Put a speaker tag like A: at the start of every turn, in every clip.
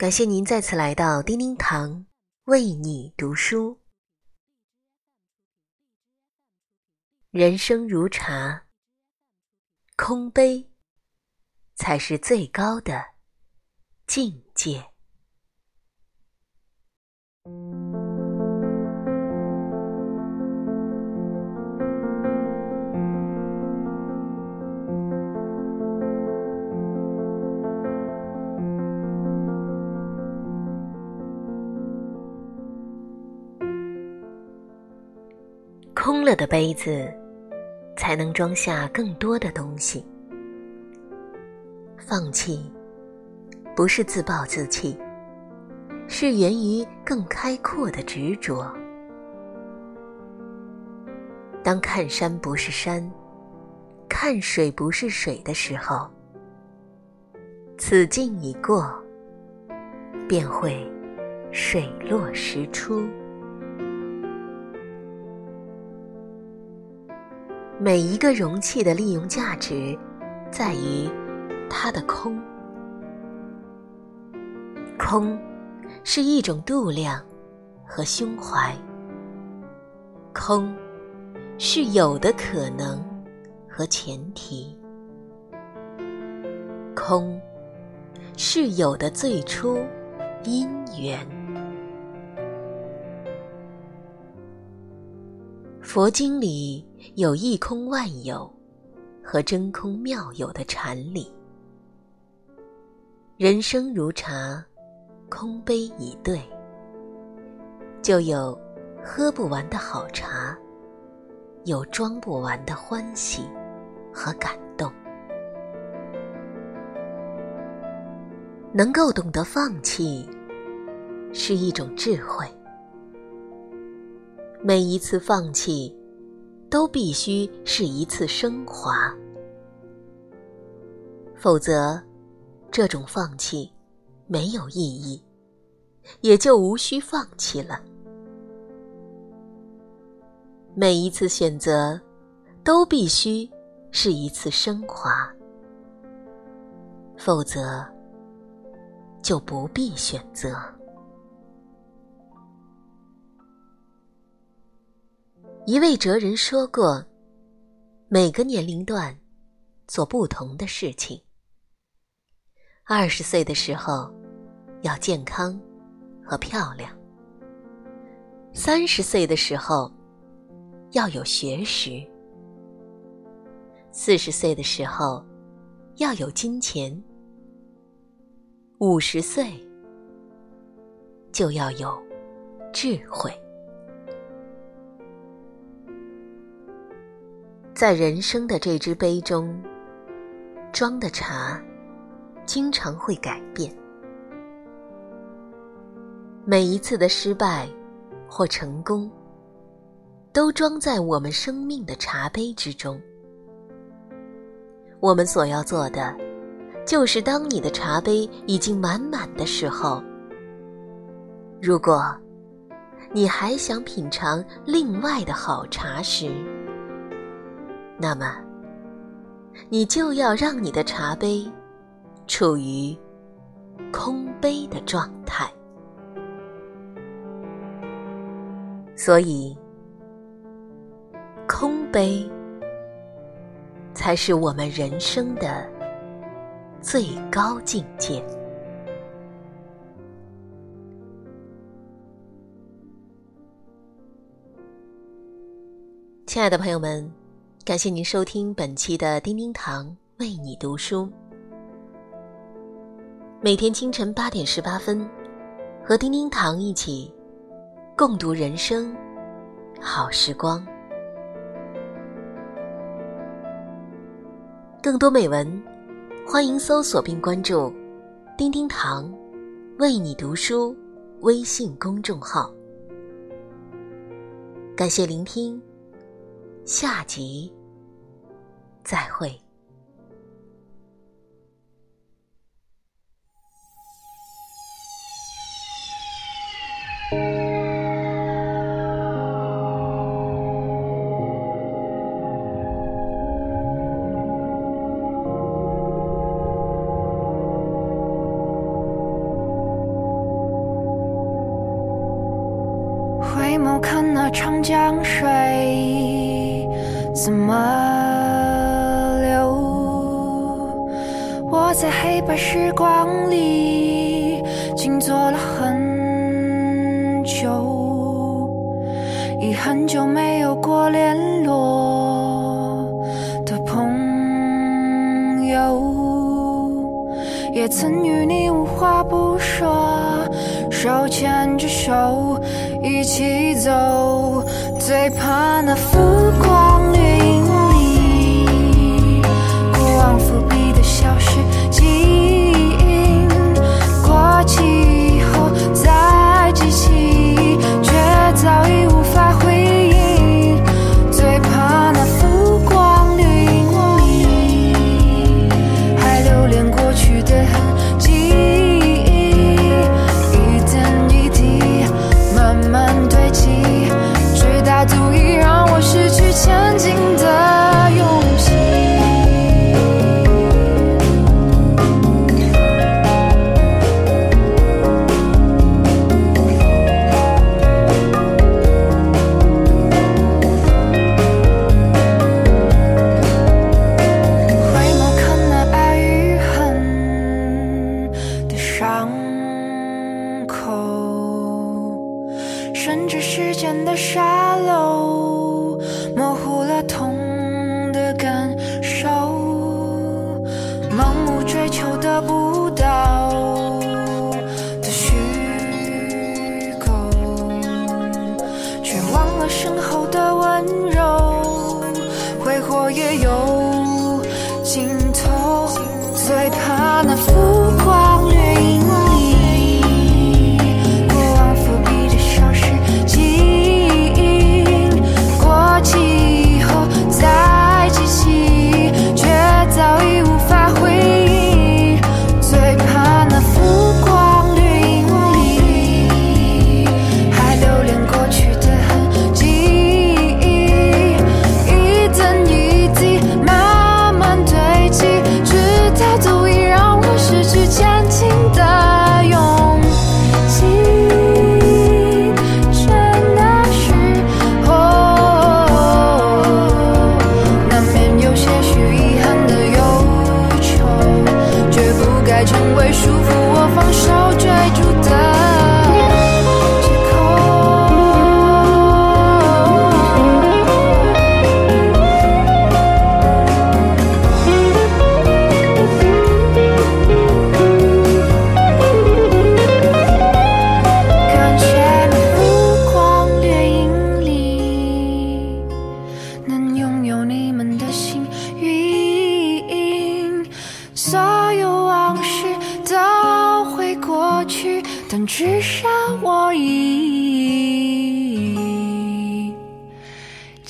A: 感谢您再次来到叮叮堂为你读书。人生如茶，空杯才是最高的境界。空了的杯子，才能装下更多的东西。放弃，不是自暴自弃，是源于更开阔的执着。当看山不是山，看水不是水的时候，此境已过，便会水落石出。每一个容器的利用价值，在于它的空。空，是一种度量和胸怀。空，是有的可能和前提。空，是有的最初因缘。佛经里有一空万有和真空妙有的禅理。人生如茶，空杯以对，就有喝不完的好茶，有装不完的欢喜和感动。能够懂得放弃，是一种智慧。每一次放弃，都必须是一次升华，否则，这种放弃没有意义，也就无需放弃了。每一次选择，都必须是一次升华，否则，就不必选择。一位哲人说过：“每个年龄段做不同的事情。二十岁的时候要健康和漂亮；三十岁的时候要有学识；四十岁的时候要有金钱；五十岁就要有智慧。”在人生的这只杯中，装的茶，经常会改变。每一次的失败或成功，都装在我们生命的茶杯之中。我们所要做的，就是当你的茶杯已经满满的时候，如果你还想品尝另外的好茶时，那么，你就要让你的茶杯处于空杯的状态。所以，空杯才是我们人生的最高境界。亲爱的朋友们。感谢您收听本期的叮叮堂为你读书。每天清晨八点十八分，和叮叮堂一起共读人生好时光。更多美文，欢迎搜索并关注“叮叮堂为你读书”微信公众号。感谢聆听。下集再会。
B: 回眸看那长江水怎么在黑白时光里，静坐了很久，已很久没有过联络的朋友，也曾与你无话不说，手牵着手一起走，最怕那浮光掠影。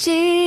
B: Jesus.